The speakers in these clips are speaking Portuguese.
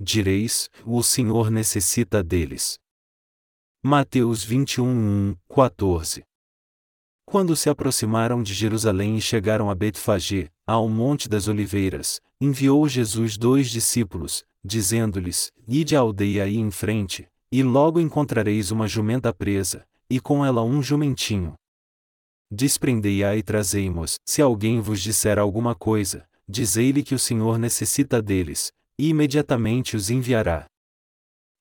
direis: o Senhor necessita deles. Mateus 21, 1, 14 Quando se aproximaram de Jerusalém e chegaram a Betfagé, ao Monte das Oliveiras, enviou Jesus dois discípulos, dizendo-lhes: Ide à aldeia aí em frente, e logo encontrareis uma jumenta presa, e com ela um jumentinho. Desprendei-a e trazei-mos, se alguém vos disser alguma coisa, dizei-lhe que o Senhor necessita deles, e imediatamente os enviará.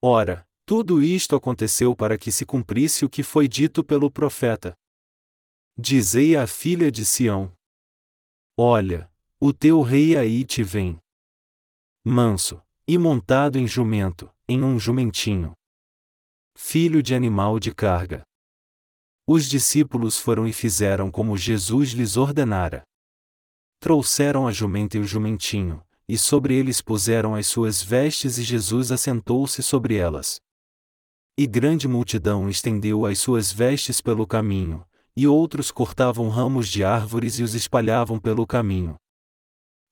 Ora, tudo isto aconteceu para que se cumprisse o que foi dito pelo profeta. Dizei à filha de Sião: Olha, o teu rei aí te vem. Manso, e montado em jumento, em um jumentinho. Filho de animal de carga. Os discípulos foram e fizeram como Jesus lhes ordenara. Trouxeram a jumenta e o jumentinho, e sobre eles puseram as suas vestes e Jesus assentou-se sobre elas. E grande multidão estendeu as suas vestes pelo caminho, e outros cortavam ramos de árvores e os espalhavam pelo caminho.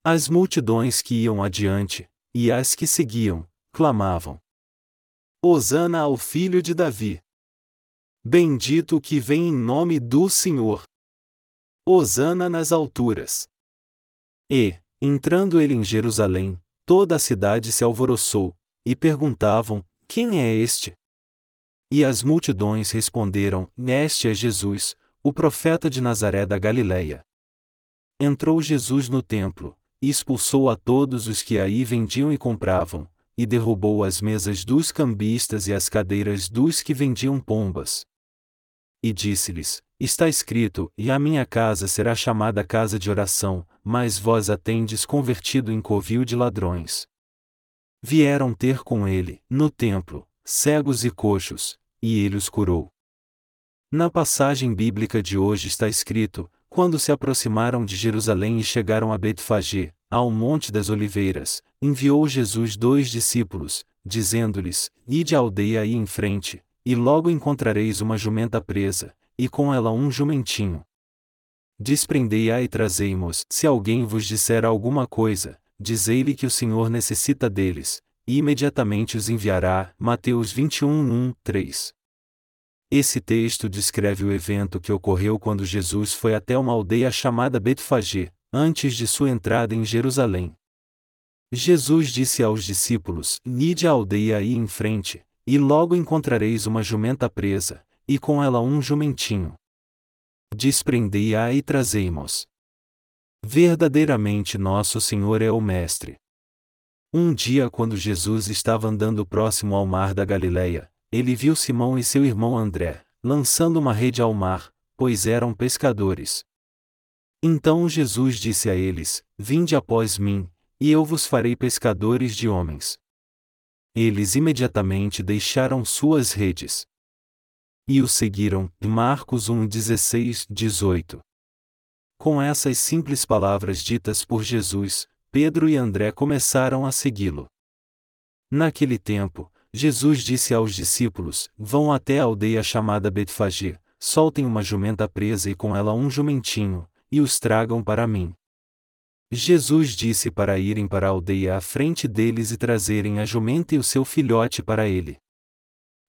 As multidões que iam adiante, e as que seguiam, clamavam: Hosana ao filho de Davi! Bendito que vem em nome do Senhor! Hosana nas alturas! E, entrando ele em Jerusalém, toda a cidade se alvoroçou, e perguntavam: Quem é este? E as multidões responderam: Este é Jesus, o profeta de Nazaré da Galileia. Entrou Jesus no templo, e expulsou a todos os que aí vendiam e compravam, e derrubou as mesas dos cambistas e as cadeiras dos que vendiam pombas. E disse-lhes: Está escrito: E a minha casa será chamada casa de oração, mas vós a tendes convertido em covil de ladrões. Vieram ter com ele, no templo, cegos e coxos, e ele os curou. Na passagem bíblica de hoje está escrito: quando se aproximaram de Jerusalém e chegaram a Betfagé, ao Monte das Oliveiras, enviou Jesus dois discípulos, dizendo-lhes: Ide à aldeia aí em frente, e logo encontrareis uma jumenta presa, e com ela um jumentinho. Desprendei-a e trazei-mos. Se alguém vos disser alguma coisa, dizei-lhe que o Senhor necessita deles, e imediatamente os enviará. Mateus 21, 1, 3. Esse texto descreve o evento que ocorreu quando Jesus foi até uma aldeia chamada Betfagé, antes de sua entrada em Jerusalém. Jesus disse aos discípulos: Nide a aldeia aí em frente, e logo encontrareis uma jumenta presa, e com ela um jumentinho. Desprendei-a e trazei-mos. Verdadeiramente nosso Senhor é o Mestre. Um dia, quando Jesus estava andando próximo ao mar da Galileia, ele viu Simão e seu irmão André, lançando uma rede ao mar, pois eram pescadores. Então Jesus disse a eles: Vinde após mim, e eu vos farei pescadores de homens. Eles imediatamente deixaram suas redes. E o seguiram. Marcos 1, 16, 18. Com essas simples palavras ditas por Jesus, Pedro e André começaram a segui-lo. Naquele tempo, Jesus disse aos discípulos: Vão até a aldeia chamada Betfagé, soltem uma jumenta presa e com ela um jumentinho, e os tragam para mim. Jesus disse para irem para a aldeia à frente deles e trazerem a jumenta e o seu filhote para ele.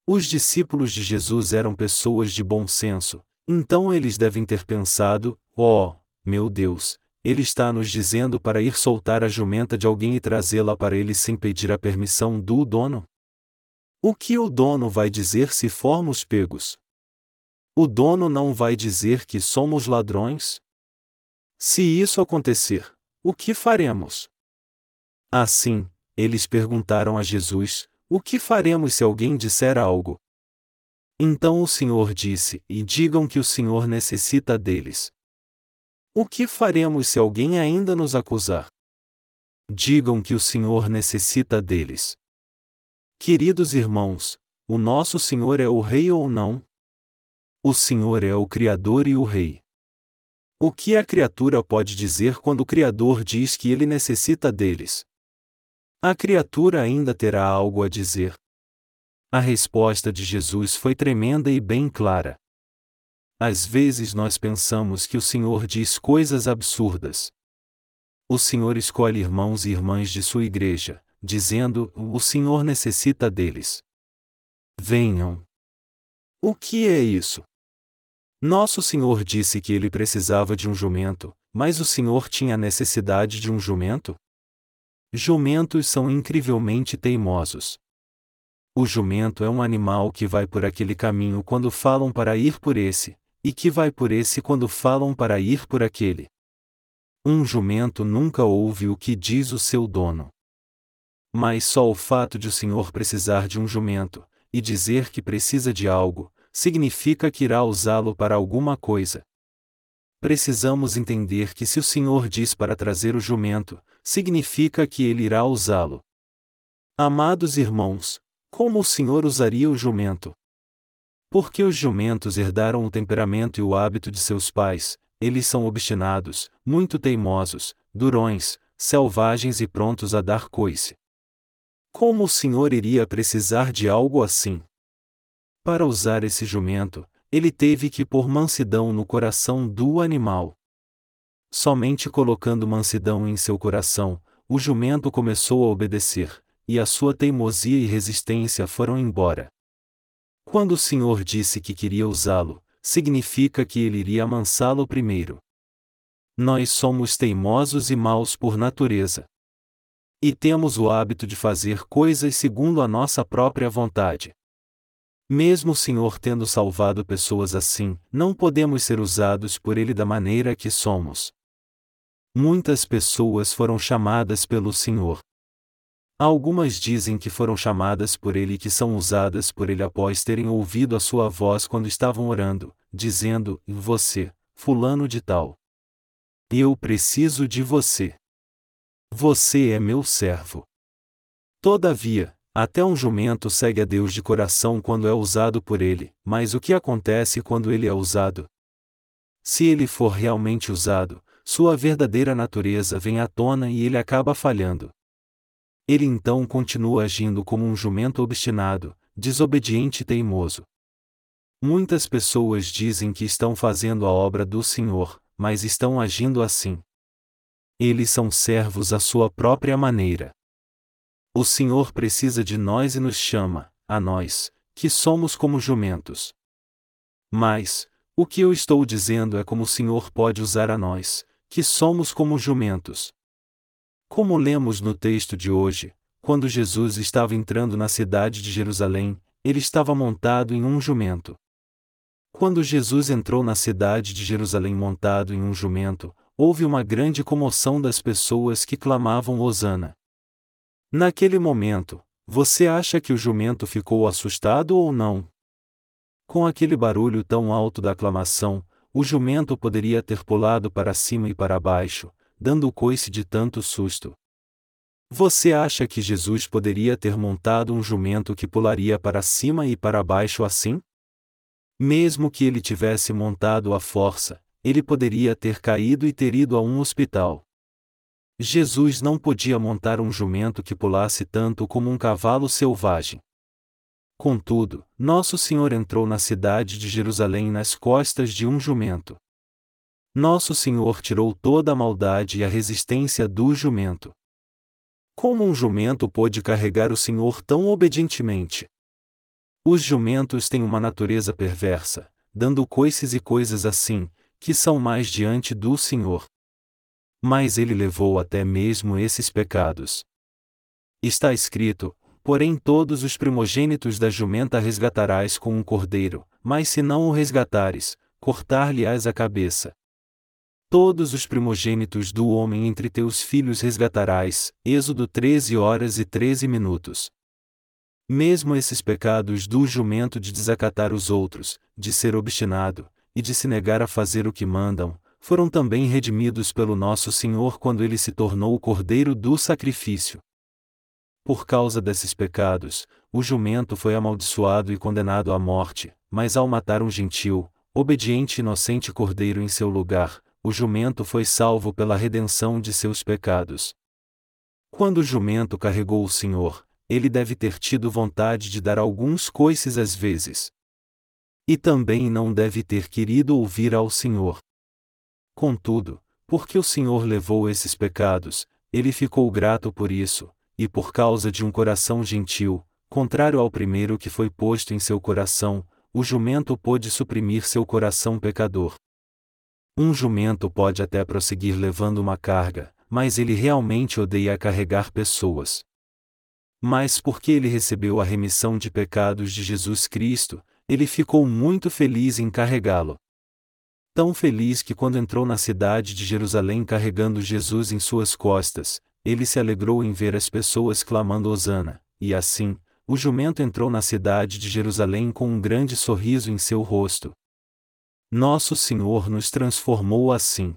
Os discípulos de Jesus eram pessoas de bom senso, então eles devem ter pensado: Oh, meu Deus, ele está nos dizendo para ir soltar a jumenta de alguém e trazê-la para ele sem pedir a permissão do dono? O que o dono vai dizer se formos pegos? O dono não vai dizer que somos ladrões? Se isso acontecer, o que faremos? Assim, eles perguntaram a Jesus: O que faremos se alguém disser algo? Então o Senhor disse: E digam que o Senhor necessita deles. O que faremos se alguém ainda nos acusar? Digam que o Senhor necessita deles. Queridos irmãos, o nosso Senhor é o Rei ou não? O Senhor é o Criador e o Rei. O que a criatura pode dizer quando o Criador diz que ele necessita deles? A criatura ainda terá algo a dizer. A resposta de Jesus foi tremenda e bem clara. Às vezes nós pensamos que o Senhor diz coisas absurdas. O Senhor escolhe irmãos e irmãs de sua igreja, dizendo: O Senhor necessita deles. Venham. O que é isso? Nosso Senhor disse que ele precisava de um jumento, mas o Senhor tinha necessidade de um jumento? Jumentos são incrivelmente teimosos. O jumento é um animal que vai por aquele caminho quando falam para ir por esse, e que vai por esse quando falam para ir por aquele. Um jumento nunca ouve o que diz o seu dono. Mas só o fato de o Senhor precisar de um jumento, e dizer que precisa de algo, significa que irá usá-lo para alguma coisa. Precisamos entender que se o Senhor diz para trazer o jumento, significa que ele irá usá-lo. Amados irmãos, como o Senhor usaria o jumento? Porque os jumentos herdaram o temperamento e o hábito de seus pais, eles são obstinados, muito teimosos, durões, selvagens e prontos a dar coice. Como o Senhor iria precisar de algo assim? Para usar esse jumento, ele teve que pôr mansidão no coração do animal. Somente colocando mansidão em seu coração, o jumento começou a obedecer, e a sua teimosia e resistência foram embora. Quando o Senhor disse que queria usá-lo, significa que ele iria amansá-lo primeiro. Nós somos teimosos e maus por natureza. E temos o hábito de fazer coisas segundo a nossa própria vontade. Mesmo o Senhor tendo salvado pessoas assim, não podemos ser usados por Ele da maneira que somos. Muitas pessoas foram chamadas pelo Senhor. Algumas dizem que foram chamadas por Ele e que são usadas por Ele após terem ouvido a sua voz quando estavam orando, dizendo: Você, Fulano de Tal. Eu preciso de você. Você é meu servo. Todavia, até um jumento segue a Deus de coração quando é usado por ele, mas o que acontece quando ele é usado? Se ele for realmente usado, sua verdadeira natureza vem à tona e ele acaba falhando. Ele então continua agindo como um jumento obstinado, desobediente e teimoso. Muitas pessoas dizem que estão fazendo a obra do Senhor, mas estão agindo assim. Eles são servos à sua própria maneira. O Senhor precisa de nós e nos chama, a nós, que somos como jumentos. Mas, o que eu estou dizendo é como o Senhor pode usar a nós, que somos como jumentos. Como lemos no texto de hoje, quando Jesus estava entrando na cidade de Jerusalém, ele estava montado em um jumento. Quando Jesus entrou na cidade de Jerusalém montado em um jumento, houve uma grande comoção das pessoas que clamavam Hosana. Naquele momento, você acha que o jumento ficou assustado ou não? Com aquele barulho tão alto da aclamação, o jumento poderia ter pulado para cima e para baixo, dando o coice de tanto susto. Você acha que Jesus poderia ter montado um jumento que pularia para cima e para baixo assim? Mesmo que ele tivesse montado a força, ele poderia ter caído e ter ido a um hospital. Jesus não podia montar um jumento que pulasse tanto como um cavalo selvagem. Contudo, Nosso Senhor entrou na cidade de Jerusalém nas costas de um jumento. Nosso Senhor tirou toda a maldade e a resistência do jumento. Como um jumento pôde carregar o Senhor tão obedientemente? Os jumentos têm uma natureza perversa, dando coices e coisas assim, que são mais diante do Senhor. Mas ele levou até mesmo esses pecados. Está escrito: Porém, todos os primogênitos da jumenta resgatarás com um cordeiro, mas se não o resgatares, cortar-lhe-ás a cabeça. Todos os primogênitos do homem entre teus filhos resgatarás. Êxodo 13 horas e 13 minutos. Mesmo esses pecados do jumento de desacatar os outros, de ser obstinado, e de se negar a fazer o que mandam, foram também redimidos pelo nosso Senhor quando ele se tornou o cordeiro do sacrifício. Por causa desses pecados, o jumento foi amaldiçoado e condenado à morte, mas ao matar um gentil, obediente e inocente cordeiro em seu lugar, o jumento foi salvo pela redenção de seus pecados. Quando o jumento carregou o Senhor, ele deve ter tido vontade de dar alguns coices às vezes. E também não deve ter querido ouvir ao Senhor. Contudo, porque o Senhor levou esses pecados, ele ficou grato por isso, e por causa de um coração gentil, contrário ao primeiro que foi posto em seu coração, o jumento pôde suprimir seu coração pecador. Um jumento pode até prosseguir levando uma carga, mas ele realmente odeia carregar pessoas. Mas porque ele recebeu a remissão de pecados de Jesus Cristo, ele ficou muito feliz em carregá-lo. Tão feliz que quando entrou na cidade de Jerusalém carregando Jesus em suas costas, ele se alegrou em ver as pessoas clamando Hosana, e assim, o jumento entrou na cidade de Jerusalém com um grande sorriso em seu rosto. Nosso Senhor nos transformou assim.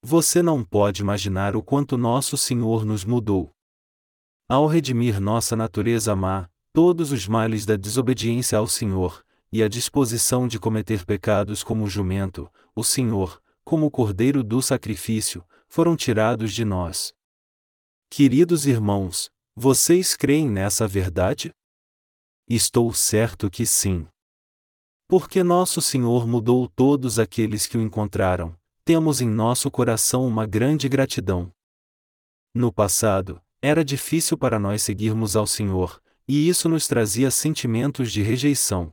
Você não pode imaginar o quanto nosso Senhor nos mudou. Ao redimir nossa natureza má, todos os males da desobediência ao Senhor, e a disposição de cometer pecados como o jumento, o Senhor, como o cordeiro do sacrifício, foram tirados de nós. Queridos irmãos, vocês creem nessa verdade? Estou certo que sim. Porque nosso Senhor mudou todos aqueles que o encontraram, temos em nosso coração uma grande gratidão. No passado, era difícil para nós seguirmos ao Senhor, e isso nos trazia sentimentos de rejeição.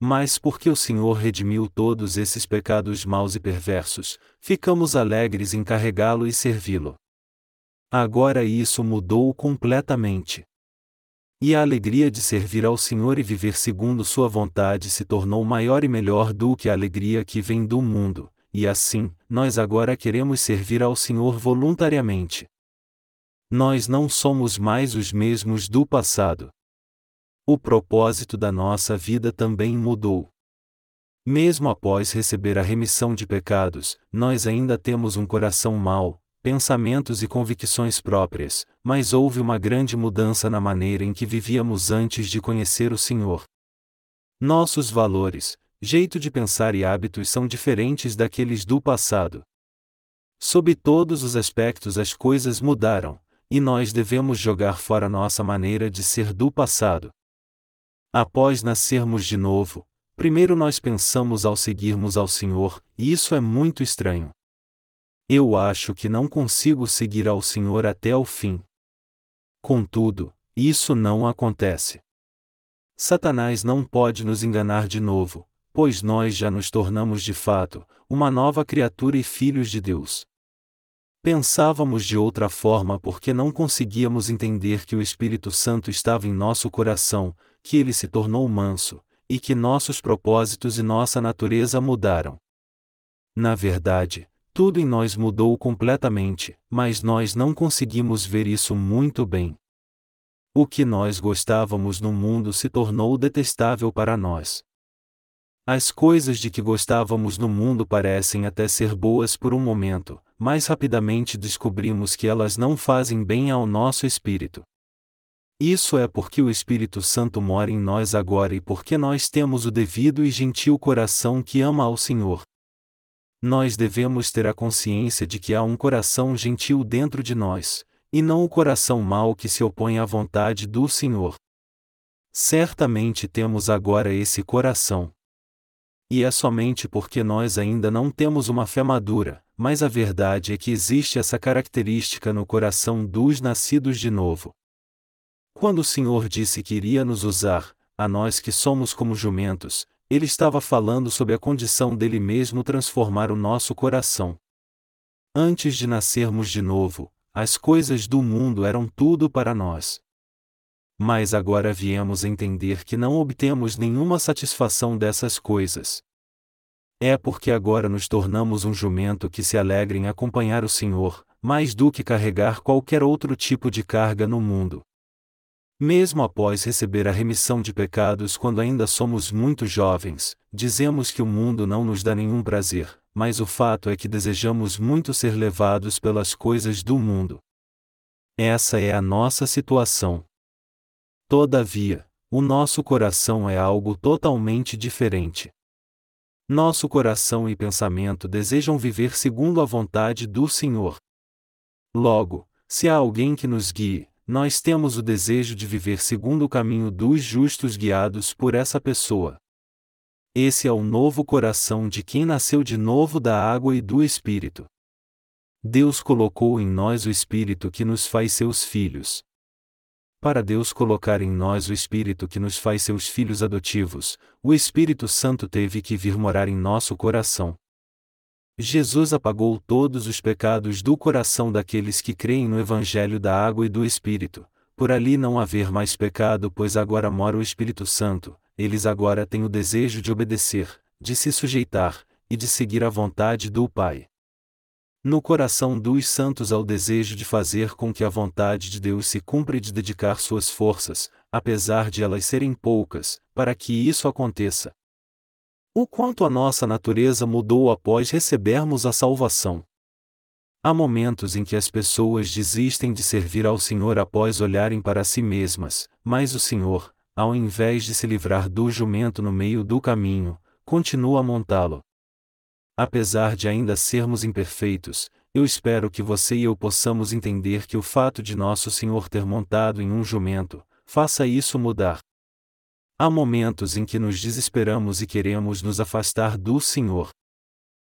Mas porque o Senhor redimiu todos esses pecados maus e perversos, ficamos alegres em carregá-lo e servi-lo. Agora isso mudou completamente. E a alegria de servir ao Senhor e viver segundo Sua vontade se tornou maior e melhor do que a alegria que vem do mundo, e assim, nós agora queremos servir ao Senhor voluntariamente. Nós não somos mais os mesmos do passado. O propósito da nossa vida também mudou. Mesmo após receber a remissão de pecados, nós ainda temos um coração mau, pensamentos e convicções próprias, mas houve uma grande mudança na maneira em que vivíamos antes de conhecer o Senhor. Nossos valores, jeito de pensar e hábitos são diferentes daqueles do passado. Sob todos os aspectos as coisas mudaram, e nós devemos jogar fora nossa maneira de ser do passado. Após nascermos de novo, primeiro nós pensamos ao seguirmos ao Senhor, e isso é muito estranho. Eu acho que não consigo seguir ao Senhor até o fim. Contudo, isso não acontece. Satanás não pode nos enganar de novo, pois nós já nos tornamos de fato, uma nova criatura e filhos de Deus. Pensávamos de outra forma porque não conseguíamos entender que o Espírito Santo estava em nosso coração, que ele se tornou manso, e que nossos propósitos e nossa natureza mudaram. Na verdade, tudo em nós mudou completamente, mas nós não conseguimos ver isso muito bem. O que nós gostávamos no mundo se tornou detestável para nós. As coisas de que gostávamos no mundo parecem até ser boas por um momento, mas rapidamente descobrimos que elas não fazem bem ao nosso espírito. Isso é porque o Espírito Santo mora em nós agora e porque nós temos o devido e gentil coração que ama ao Senhor. Nós devemos ter a consciência de que há um coração gentil dentro de nós, e não o coração mau que se opõe à vontade do Senhor. Certamente temos agora esse coração. E é somente porque nós ainda não temos uma fé madura, mas a verdade é que existe essa característica no coração dos nascidos de novo. Quando o Senhor disse que iria nos usar, a nós que somos como jumentos, ele estava falando sobre a condição dele mesmo transformar o nosso coração. Antes de nascermos de novo, as coisas do mundo eram tudo para nós. Mas agora viemos entender que não obtemos nenhuma satisfação dessas coisas. É porque agora nos tornamos um jumento que se alegra em acompanhar o Senhor, mais do que carregar qualquer outro tipo de carga no mundo. Mesmo após receber a remissão de pecados quando ainda somos muito jovens, dizemos que o mundo não nos dá nenhum prazer, mas o fato é que desejamos muito ser levados pelas coisas do mundo. Essa é a nossa situação. Todavia, o nosso coração é algo totalmente diferente. Nosso coração e pensamento desejam viver segundo a vontade do Senhor. Logo, se há alguém que nos guie, nós temos o desejo de viver segundo o caminho dos justos guiados por essa pessoa. Esse é o novo coração de quem nasceu de novo da água e do Espírito. Deus colocou em nós o Espírito que nos faz seus filhos. Para Deus colocar em nós o Espírito que nos faz seus filhos adotivos, o Espírito Santo teve que vir morar em nosso coração. Jesus apagou todos os pecados do coração daqueles que creem no Evangelho da Água e do Espírito, por ali não haver mais pecado, pois agora mora o Espírito Santo, eles agora têm o desejo de obedecer, de se sujeitar, e de seguir a vontade do Pai. No coração dos santos há o desejo de fazer com que a vontade de Deus se cumpra e de dedicar suas forças, apesar de elas serem poucas, para que isso aconteça. O quanto a nossa natureza mudou após recebermos a salvação. Há momentos em que as pessoas desistem de servir ao Senhor após olharem para si mesmas, mas o Senhor, ao invés de se livrar do jumento no meio do caminho, continua a montá-lo. Apesar de ainda sermos imperfeitos, eu espero que você e eu possamos entender que o fato de nosso Senhor ter montado em um jumento, faça isso mudar. Há momentos em que nos desesperamos e queremos nos afastar do Senhor.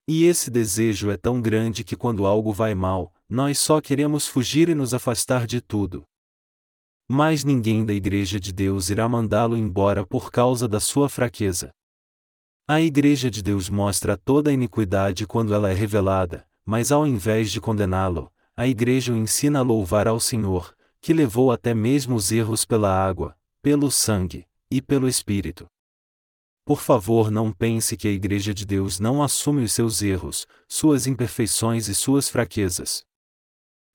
E esse desejo é tão grande que quando algo vai mal, nós só queremos fugir e nos afastar de tudo. Mas ninguém da Igreja de Deus irá mandá-lo embora por causa da sua fraqueza. A Igreja de Deus mostra toda a iniquidade quando ela é revelada, mas ao invés de condená-lo, a Igreja o ensina a louvar ao Senhor, que levou até mesmo os erros pela água, pelo sangue, e pelo Espírito. Por favor, não pense que a Igreja de Deus não assume os seus erros, suas imperfeições e suas fraquezas.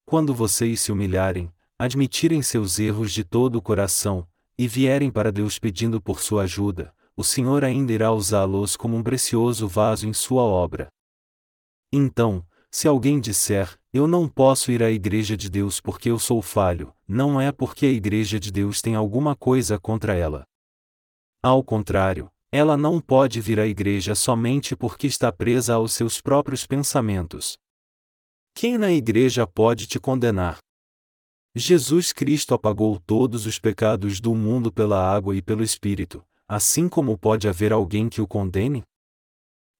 Quando vocês se humilharem, admitirem seus erros de todo o coração, e vierem para Deus pedindo por sua ajuda, o Senhor ainda irá usá-los como um precioso vaso em sua obra. Então, se alguém disser, eu não posso ir à Igreja de Deus porque eu sou falho, não é porque a Igreja de Deus tem alguma coisa contra ela. Ao contrário, ela não pode vir à igreja somente porque está presa aos seus próprios pensamentos. Quem na igreja pode te condenar? Jesus Cristo apagou todos os pecados do mundo pela água e pelo Espírito, assim como pode haver alguém que o condene?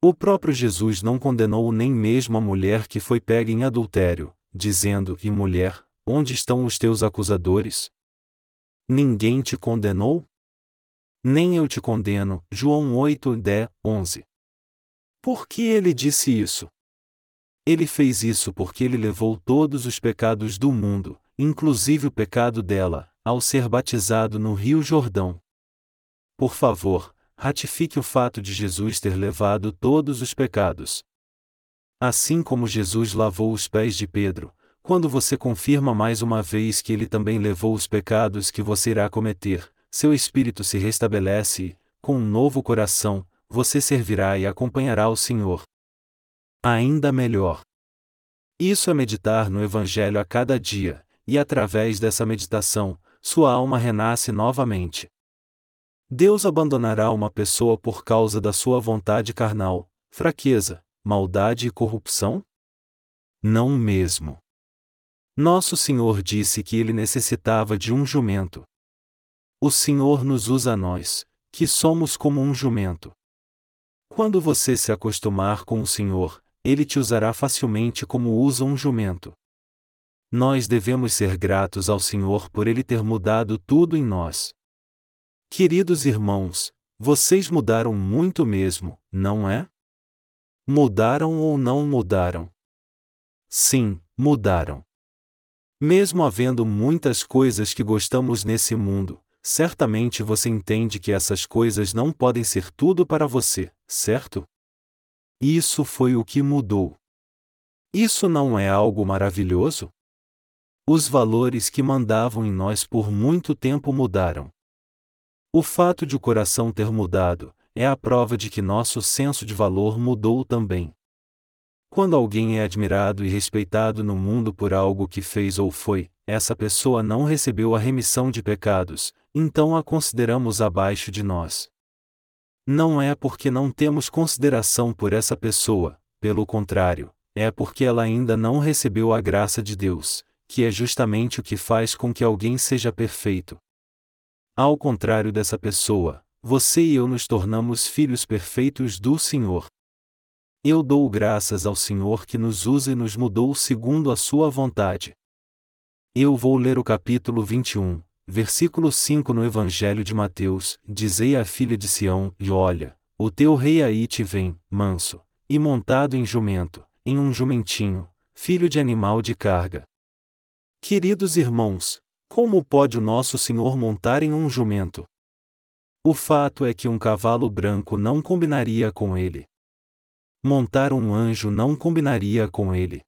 O próprio Jesus não condenou nem mesmo a mulher que foi pega em adultério, dizendo: E mulher, onde estão os teus acusadores? Ninguém te condenou? Nem eu te condeno. João 8, 10, 11. Por que ele disse isso? Ele fez isso porque ele levou todos os pecados do mundo, inclusive o pecado dela, ao ser batizado no Rio Jordão. Por favor, ratifique o fato de Jesus ter levado todos os pecados. Assim como Jesus lavou os pés de Pedro, quando você confirma mais uma vez que ele também levou os pecados que você irá cometer, seu espírito se restabelece e, com um novo coração, você servirá e acompanhará o Senhor. Ainda melhor. Isso é meditar no Evangelho a cada dia, e através dessa meditação, sua alma renasce novamente. Deus abandonará uma pessoa por causa da sua vontade carnal, fraqueza, maldade e corrupção? Não mesmo. Nosso Senhor disse que ele necessitava de um jumento. O Senhor nos usa a nós, que somos como um jumento. Quando você se acostumar com o Senhor, ele te usará facilmente como usa um jumento. Nós devemos ser gratos ao Senhor por ele ter mudado tudo em nós. Queridos irmãos, vocês mudaram muito mesmo, não é? Mudaram ou não mudaram? Sim, mudaram. Mesmo havendo muitas coisas que gostamos nesse mundo, certamente você entende que essas coisas não podem ser tudo para você, certo? Isso foi o que mudou. Isso não é algo maravilhoso? Os valores que mandavam em nós por muito tempo mudaram. O fato de o coração ter mudado é a prova de que nosso senso de valor mudou também. Quando alguém é admirado e respeitado no mundo por algo que fez ou foi, essa pessoa não recebeu a remissão de pecados, então a consideramos abaixo de nós. Não é porque não temos consideração por essa pessoa, pelo contrário, é porque ela ainda não recebeu a graça de Deus, que é justamente o que faz com que alguém seja perfeito. Ao contrário dessa pessoa, você e eu nos tornamos filhos perfeitos do Senhor. Eu dou graças ao Senhor que nos usa e nos mudou segundo a sua vontade. Eu vou ler o capítulo 21, versículo 5 no Evangelho de Mateus: Dizei à filha de Sião: E olha, o teu rei aí te vem, manso, e montado em jumento, em um jumentinho, filho de animal de carga. Queridos irmãos, como pode o nosso Senhor montar em um jumento? O fato é que um cavalo branco não combinaria com ele. Montar um anjo não combinaria com ele.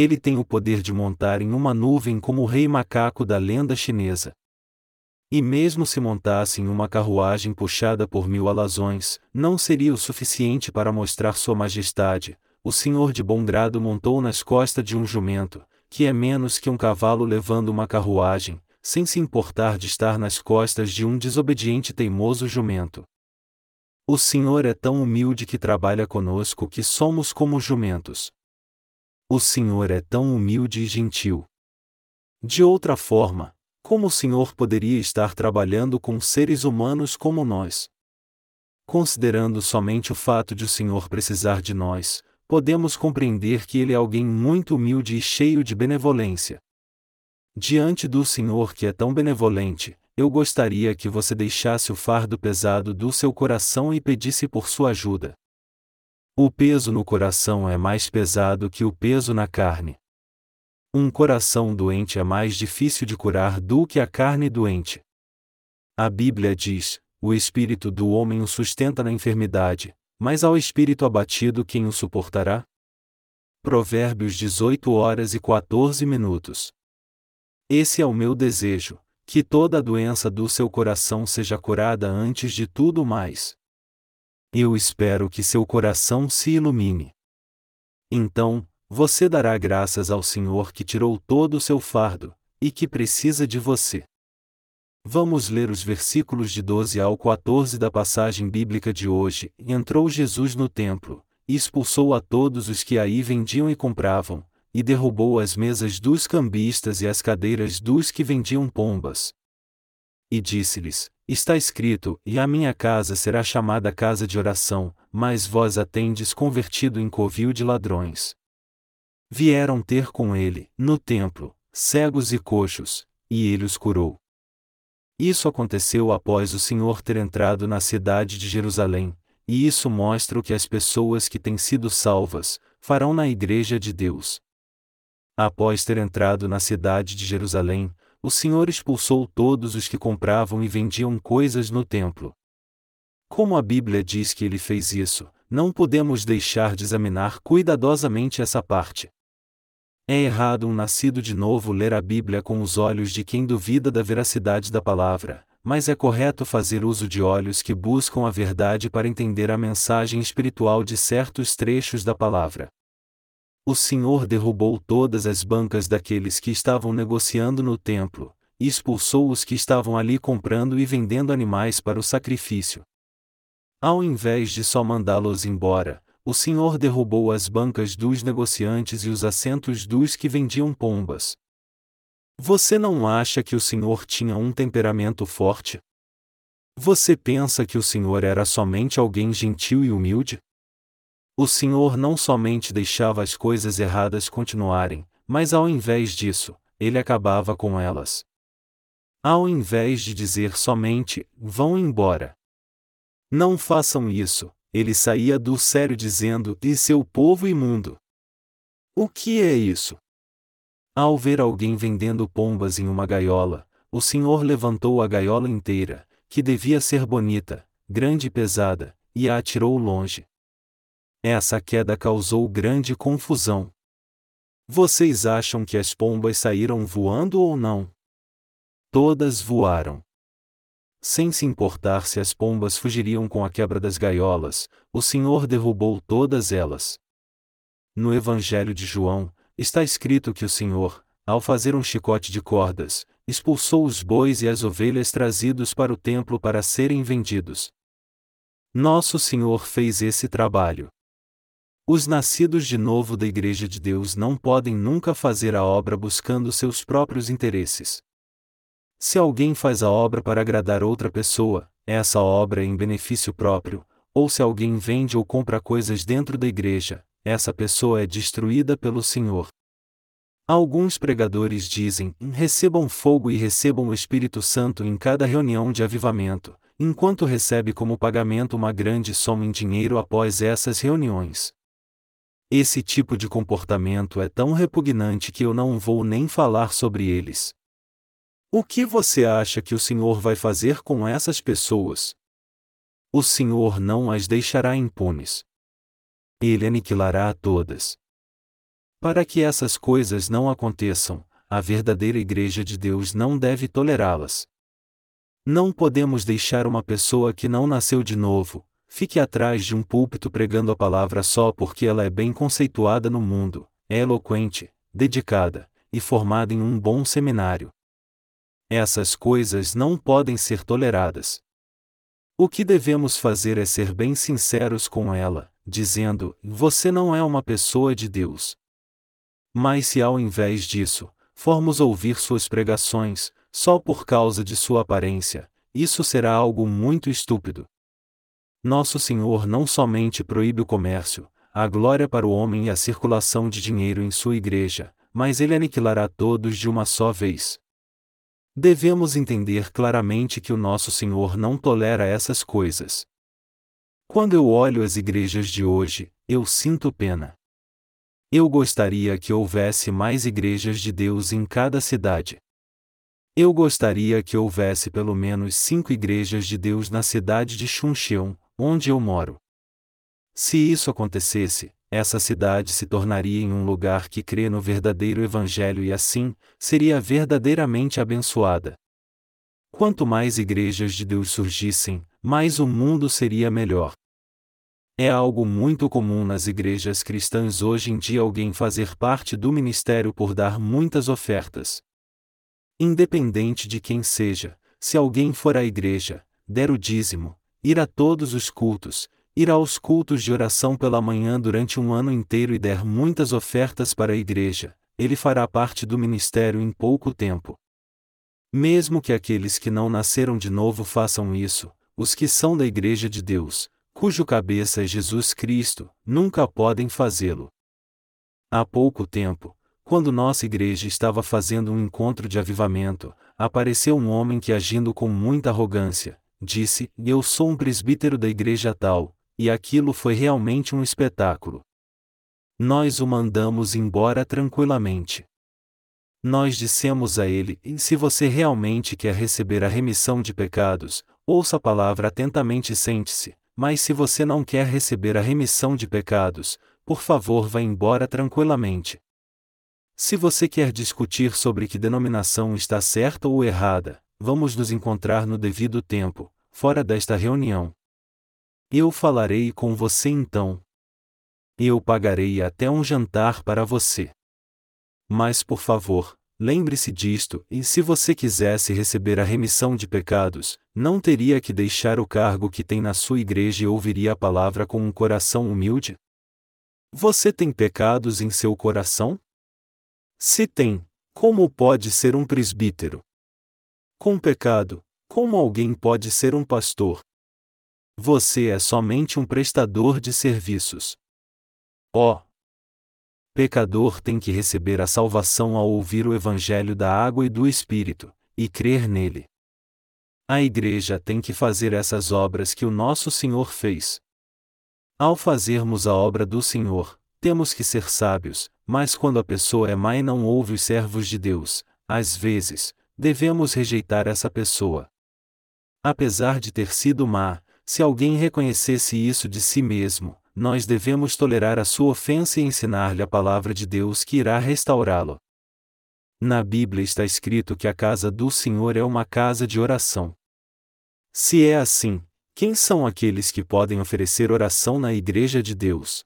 Ele tem o poder de montar em uma nuvem como o rei macaco da lenda chinesa. E mesmo se montasse em uma carruagem puxada por mil alazões, não seria o suficiente para mostrar sua majestade. O senhor de bom grado montou nas costas de um jumento, que é menos que um cavalo levando uma carruagem, sem se importar de estar nas costas de um desobediente teimoso jumento. O Senhor é tão humilde que trabalha conosco que somos como jumentos. O Senhor é tão humilde e gentil. De outra forma, como o Senhor poderia estar trabalhando com seres humanos como nós? Considerando somente o fato de o Senhor precisar de nós, podemos compreender que ele é alguém muito humilde e cheio de benevolência. Diante do Senhor que é tão benevolente, eu gostaria que você deixasse o fardo pesado do seu coração e pedisse por sua ajuda. O peso no coração é mais pesado que o peso na carne. Um coração doente é mais difícil de curar do que a carne doente. A Bíblia diz: o espírito do homem o sustenta na enfermidade, mas ao espírito abatido quem o suportará? Provérbios 18 horas e 14 minutos. Esse é o meu desejo, que toda a doença do seu coração seja curada antes de tudo mais. Eu espero que seu coração se ilumine. Então, você dará graças ao Senhor que tirou todo o seu fardo, e que precisa de você. Vamos ler os versículos de 12 ao 14 da passagem bíblica de hoje. Entrou Jesus no templo, e expulsou a todos os que aí vendiam e compravam, e derrubou as mesas dos cambistas e as cadeiras dos que vendiam pombas. E disse-lhes: Está escrito: E a minha casa será chamada casa de oração, mas vós a tendes convertido em covil de ladrões. Vieram ter com ele, no templo, cegos e coxos, e ele os curou. Isso aconteceu após o Senhor ter entrado na cidade de Jerusalém, e isso mostra o que as pessoas que têm sido salvas farão na Igreja de Deus. Após ter entrado na cidade de Jerusalém, o Senhor expulsou todos os que compravam e vendiam coisas no templo. Como a Bíblia diz que ele fez isso, não podemos deixar de examinar cuidadosamente essa parte. É errado um nascido de novo ler a Bíblia com os olhos de quem duvida da veracidade da palavra, mas é correto fazer uso de olhos que buscam a verdade para entender a mensagem espiritual de certos trechos da palavra. O Senhor derrubou todas as bancas daqueles que estavam negociando no templo, e expulsou os que estavam ali comprando e vendendo animais para o sacrifício. Ao invés de só mandá-los embora, o Senhor derrubou as bancas dos negociantes e os assentos dos que vendiam pombas. Você não acha que o Senhor tinha um temperamento forte? Você pensa que o Senhor era somente alguém gentil e humilde? O Senhor não somente deixava as coisas erradas continuarem, mas ao invés disso, ele acabava com elas. Ao invés de dizer somente, vão embora. Não façam isso, ele saía do sério dizendo: E seu povo imundo. O que é isso? Ao ver alguém vendendo pombas em uma gaiola, o senhor levantou a gaiola inteira, que devia ser bonita, grande e pesada, e a atirou longe. Essa queda causou grande confusão. Vocês acham que as pombas saíram voando ou não? Todas voaram. Sem se importar se as pombas fugiriam com a quebra das gaiolas, o Senhor derrubou todas elas. No Evangelho de João, está escrito que o Senhor, ao fazer um chicote de cordas, expulsou os bois e as ovelhas trazidos para o templo para serem vendidos. Nosso Senhor fez esse trabalho. Os nascidos de novo da Igreja de Deus não podem nunca fazer a obra buscando seus próprios interesses. Se alguém faz a obra para agradar outra pessoa, essa obra é em benefício próprio, ou se alguém vende ou compra coisas dentro da igreja, essa pessoa é destruída pelo Senhor. Alguns pregadores dizem: recebam fogo e recebam o Espírito Santo em cada reunião de avivamento, enquanto recebe como pagamento uma grande soma em dinheiro após essas reuniões. Esse tipo de comportamento é tão repugnante que eu não vou nem falar sobre eles. O que você acha que o Senhor vai fazer com essas pessoas? O Senhor não as deixará impunes. Ele aniquilará a todas. Para que essas coisas não aconteçam, a verdadeira Igreja de Deus não deve tolerá-las. Não podemos deixar uma pessoa que não nasceu de novo, fique atrás de um púlpito pregando a palavra só porque ela é bem conceituada no mundo, é eloquente, dedicada, e formada em um bom seminário. Essas coisas não podem ser toleradas. O que devemos fazer é ser bem sinceros com ela, dizendo: Você não é uma pessoa de Deus. Mas se ao invés disso, formos ouvir suas pregações, só por causa de sua aparência, isso será algo muito estúpido. Nosso Senhor não somente proíbe o comércio, a glória para o homem e a circulação de dinheiro em sua igreja, mas ele aniquilará todos de uma só vez. Devemos entender claramente que o nosso Senhor não tolera essas coisas. Quando eu olho as igrejas de hoje, eu sinto pena. Eu gostaria que houvesse mais igrejas de Deus em cada cidade. Eu gostaria que houvesse pelo menos cinco igrejas de Deus na cidade de Chuncheon, onde eu moro. Se isso acontecesse, essa cidade se tornaria em um lugar que crê no verdadeiro Evangelho e assim, seria verdadeiramente abençoada. Quanto mais igrejas de Deus surgissem, mais o mundo seria melhor. É algo muito comum nas igrejas cristãs hoje em dia alguém fazer parte do ministério por dar muitas ofertas. Independente de quem seja, se alguém for à igreja, der o dízimo, ir a todos os cultos, ir aos cultos de oração pela manhã durante um ano inteiro e der muitas ofertas para a igreja, ele fará parte do ministério em pouco tempo. Mesmo que aqueles que não nasceram de novo façam isso, os que são da Igreja de Deus, cujo cabeça é Jesus Cristo, nunca podem fazê-lo. Há pouco tempo, quando nossa igreja estava fazendo um encontro de avivamento, apareceu um homem que, agindo com muita arrogância, disse: Eu sou um presbítero da igreja tal, e aquilo foi realmente um espetáculo. Nós o mandamos embora tranquilamente. Nós dissemos a ele: se você realmente quer receber a remissão de pecados, ouça a palavra atentamente e sente-se, mas se você não quer receber a remissão de pecados, por favor vá embora tranquilamente. Se você quer discutir sobre que denominação está certa ou errada, vamos nos encontrar no devido tempo, fora desta reunião. Eu falarei com você então. Eu pagarei até um jantar para você. Mas por favor, Lembre-se disto, e se você quisesse receber a remissão de pecados, não teria que deixar o cargo que tem na sua igreja e ouviria a palavra com um coração humilde? Você tem pecados em seu coração? Se tem, como pode ser um presbítero? Com pecado, como alguém pode ser um pastor? Você é somente um prestador de serviços. Oh, pecador tem que receber a salvação ao ouvir o Evangelho da água e do Espírito, e crer nele. A Igreja tem que fazer essas obras que o nosso Senhor fez. Ao fazermos a obra do Senhor, temos que ser sábios, mas quando a pessoa é má e não ouve os servos de Deus, às vezes, devemos rejeitar essa pessoa. Apesar de ter sido má, se alguém reconhecesse isso de si mesmo, nós devemos tolerar a sua ofensa e ensinar-lhe a palavra de Deus que irá restaurá-lo. Na Bíblia está escrito que a casa do Senhor é uma casa de oração. Se é assim, quem são aqueles que podem oferecer oração na Igreja de Deus?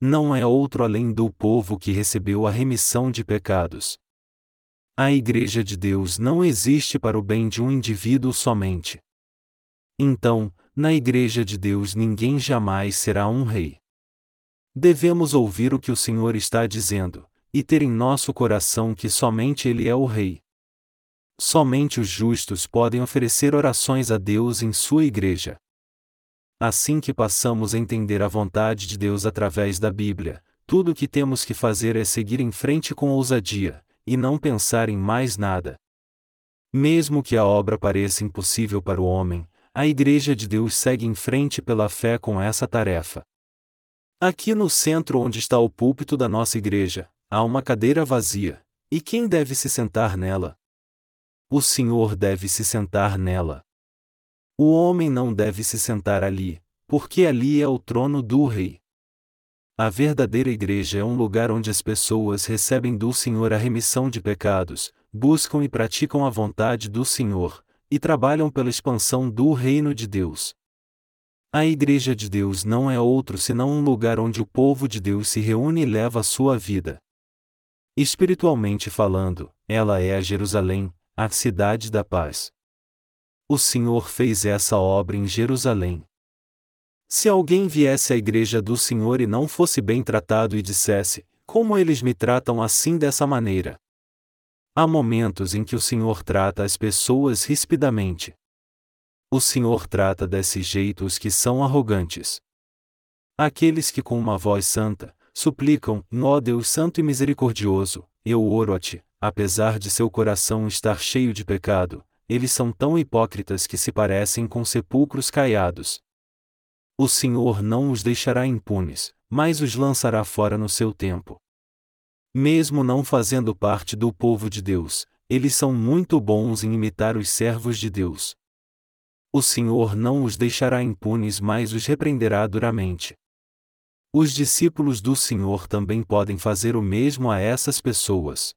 Não é outro além do povo que recebeu a remissão de pecados. A Igreja de Deus não existe para o bem de um indivíduo somente. Então, na Igreja de Deus ninguém jamais será um rei. Devemos ouvir o que o Senhor está dizendo, e ter em nosso coração que somente Ele é o Rei. Somente os justos podem oferecer orações a Deus em sua igreja. Assim que passamos a entender a vontade de Deus através da Bíblia, tudo o que temos que fazer é seguir em frente com ousadia, e não pensar em mais nada. Mesmo que a obra pareça impossível para o homem, a Igreja de Deus segue em frente pela fé com essa tarefa. Aqui no centro onde está o púlpito da nossa igreja, há uma cadeira vazia, e quem deve se sentar nela? O Senhor deve se sentar nela. O homem não deve se sentar ali, porque ali é o trono do Rei. A verdadeira igreja é um lugar onde as pessoas recebem do Senhor a remissão de pecados, buscam e praticam a vontade do Senhor, e trabalham pela expansão do reino de Deus. A Igreja de Deus não é outro senão um lugar onde o povo de Deus se reúne e leva a sua vida. Espiritualmente falando, ela é a Jerusalém, a cidade da paz. O Senhor fez essa obra em Jerusalém. Se alguém viesse à igreja do Senhor e não fosse bem tratado e dissesse: Como eles me tratam assim dessa maneira? Há momentos em que o Senhor trata as pessoas rispidamente. O Senhor trata desse jeito os que são arrogantes. Aqueles que com uma voz santa, suplicam, ó Deus Santo e Misericordioso, eu oro a Ti, apesar de seu coração estar cheio de pecado, eles são tão hipócritas que se parecem com sepulcros caiados. O Senhor não os deixará impunes, mas os lançará fora no seu tempo. Mesmo não fazendo parte do povo de Deus, eles são muito bons em imitar os servos de Deus. O Senhor não os deixará impunes, mas os repreenderá duramente. Os discípulos do Senhor também podem fazer o mesmo a essas pessoas.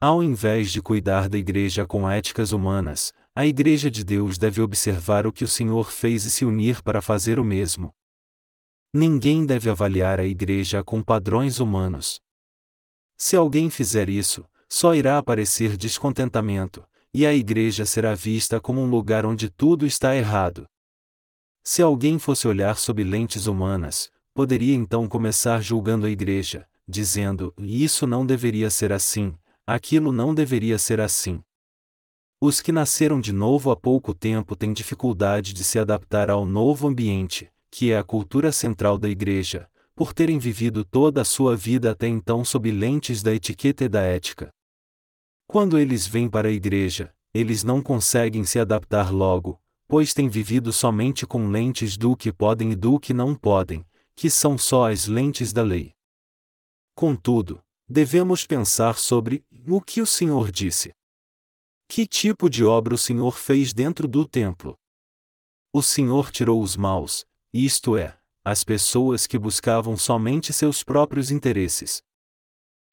Ao invés de cuidar da igreja com éticas humanas, a igreja de Deus deve observar o que o Senhor fez e se unir para fazer o mesmo. Ninguém deve avaliar a igreja com padrões humanos. Se alguém fizer isso, só irá aparecer descontentamento, e a igreja será vista como um lugar onde tudo está errado. Se alguém fosse olhar sob lentes humanas, poderia então começar julgando a igreja, dizendo: isso não deveria ser assim, aquilo não deveria ser assim. Os que nasceram de novo há pouco tempo têm dificuldade de se adaptar ao novo ambiente, que é a cultura central da igreja, por terem vivido toda a sua vida até então sob lentes da etiqueta e da ética. Quando eles vêm para a igreja, eles não conseguem se adaptar logo, pois têm vivido somente com lentes do que podem e do que não podem, que são só as lentes da lei. Contudo, devemos pensar sobre o que o Senhor disse. Que tipo de obra o Senhor fez dentro do templo? O Senhor tirou os maus, isto é, as pessoas que buscavam somente seus próprios interesses.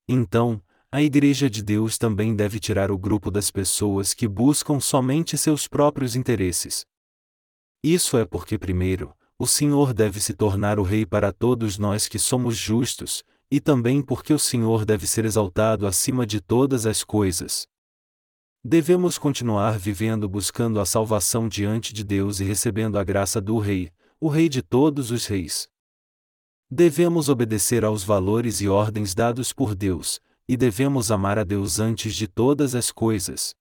Então, a Igreja de Deus também deve tirar o grupo das pessoas que buscam somente seus próprios interesses. Isso é porque, primeiro, o Senhor deve se tornar o Rei para todos nós que somos justos, e também porque o Senhor deve ser exaltado acima de todas as coisas. Devemos continuar vivendo buscando a salvação diante de Deus e recebendo a graça do Rei, o Rei de todos os reis. Devemos obedecer aos valores e ordens dados por Deus, e devemos amar a Deus antes de todas as coisas.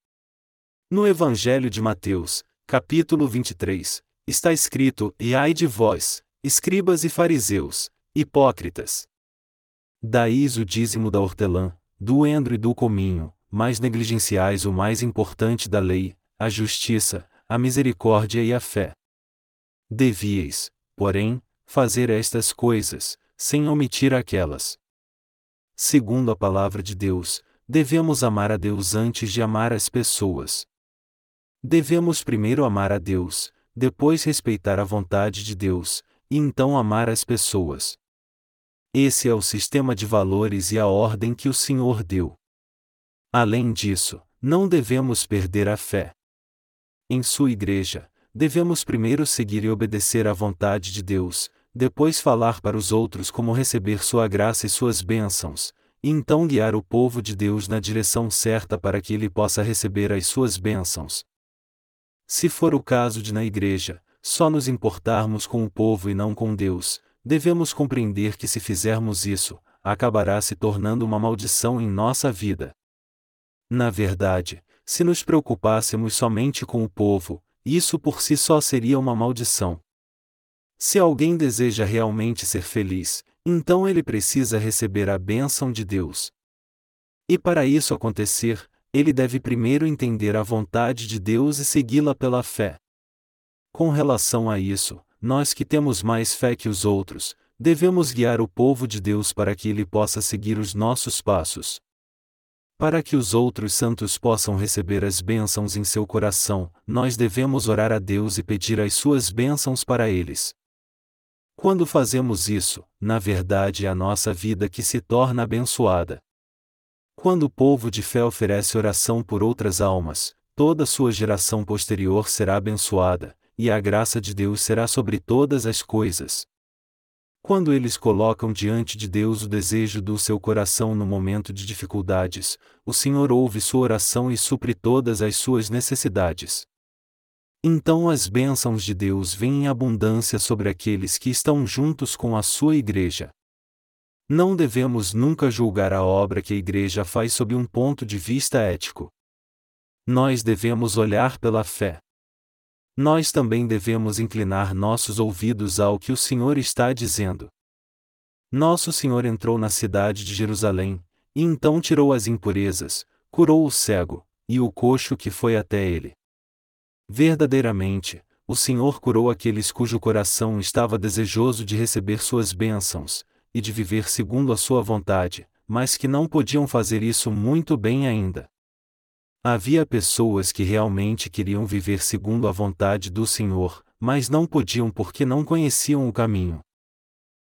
No Evangelho de Mateus, capítulo 23, está escrito: E ai de vós, escribas e fariseus, hipócritas! Daís o dízimo da hortelã, do endro e do cominho, mas negligenciais o mais importante da lei, a justiça, a misericórdia e a fé. Devíeis, porém, fazer estas coisas, sem omitir aquelas. Segundo a palavra de Deus, devemos amar a Deus antes de amar as pessoas. Devemos primeiro amar a Deus, depois respeitar a vontade de Deus, e então amar as pessoas. Esse é o sistema de valores e a ordem que o Senhor deu. Além disso, não devemos perder a fé. Em sua igreja, devemos primeiro seguir e obedecer à vontade de Deus, depois falar para os outros como receber sua graça e suas bênçãos, e então guiar o povo de Deus na direção certa para que ele possa receber as suas bênçãos. Se for o caso de na igreja, só nos importarmos com o povo e não com Deus, devemos compreender que se fizermos isso, acabará se tornando uma maldição em nossa vida. Na verdade, se nos preocupássemos somente com o povo, isso por si só seria uma maldição. Se alguém deseja realmente ser feliz, então ele precisa receber a bênção de Deus. E para isso acontecer, ele deve primeiro entender a vontade de Deus e segui-la pela fé. Com relação a isso, nós que temos mais fé que os outros, devemos guiar o povo de Deus para que ele possa seguir os nossos passos. Para que os outros santos possam receber as bênçãos em seu coração, nós devemos orar a Deus e pedir as suas bênçãos para eles. Quando fazemos isso, na verdade é a nossa vida que se torna abençoada. Quando o povo de fé oferece oração por outras almas, toda sua geração posterior será abençoada, e a graça de Deus será sobre todas as coisas. Quando eles colocam diante de Deus o desejo do seu coração no momento de dificuldades, o Senhor ouve sua oração e supre todas as suas necessidades. Então as bênçãos de Deus vêm em abundância sobre aqueles que estão juntos com a sua igreja. Não devemos nunca julgar a obra que a igreja faz sob um ponto de vista ético. Nós devemos olhar pela fé. Nós também devemos inclinar nossos ouvidos ao que o Senhor está dizendo. Nosso Senhor entrou na cidade de Jerusalém, e então tirou as impurezas, curou o cego, e o coxo que foi até ele. Verdadeiramente, o Senhor curou aqueles cujo coração estava desejoso de receber suas bênçãos, e de viver segundo a sua vontade, mas que não podiam fazer isso muito bem ainda. Havia pessoas que realmente queriam viver segundo a vontade do Senhor, mas não podiam porque não conheciam o caminho.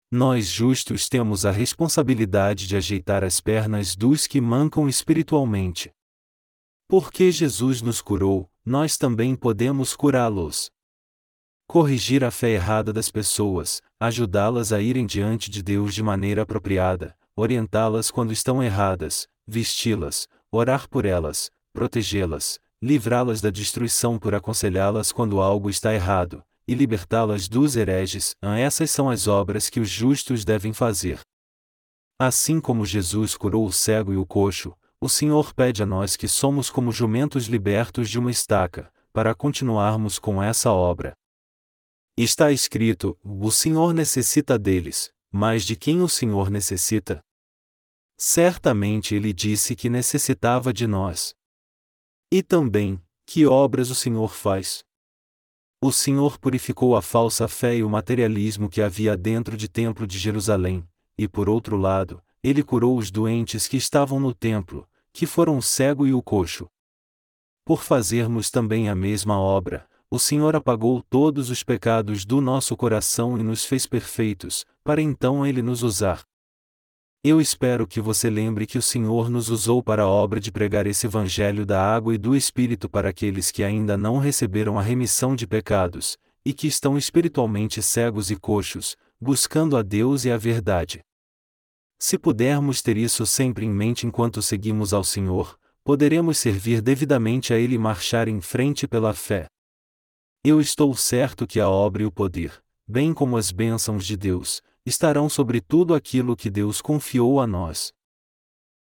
Nós justos temos a responsabilidade de ajeitar as pernas dos que mancam espiritualmente. Porque Jesus nos curou, nós também podemos curá-los. Corrigir a fé errada das pessoas, ajudá-las a irem diante de Deus de maneira apropriada, orientá-las quando estão erradas, vesti-las, orar por elas, protegê-las, livrá-las da destruição por aconselhá-las quando algo está errado, e libertá-las dos hereges. Essas são as obras que os justos devem fazer. Assim como Jesus curou o cego e o coxo, o Senhor pede a nós que somos como jumentos libertos de uma estaca, para continuarmos com essa obra. Está escrito: O Senhor necessita deles, mas de quem o Senhor necessita? Certamente ele disse que necessitava de nós. E também, que obras o Senhor faz? O Senhor purificou a falsa fé e o materialismo que havia dentro de templo de Jerusalém, e por outro lado, ele curou os doentes que estavam no templo, que foram o cego e o coxo. Por fazermos também a mesma obra, o Senhor apagou todos os pecados do nosso coração e nos fez perfeitos, para então Ele nos usar. Eu espero que você lembre que o Senhor nos usou para a obra de pregar esse Evangelho da água e do Espírito para aqueles que ainda não receberam a remissão de pecados, e que estão espiritualmente cegos e coxos, buscando a Deus e a verdade. Se pudermos ter isso sempre em mente enquanto seguimos ao Senhor, poderemos servir devidamente a Ele e marchar em frente pela fé. Eu estou certo que a obra e o poder, bem como as bênçãos de Deus, estarão sobre tudo aquilo que Deus confiou a nós.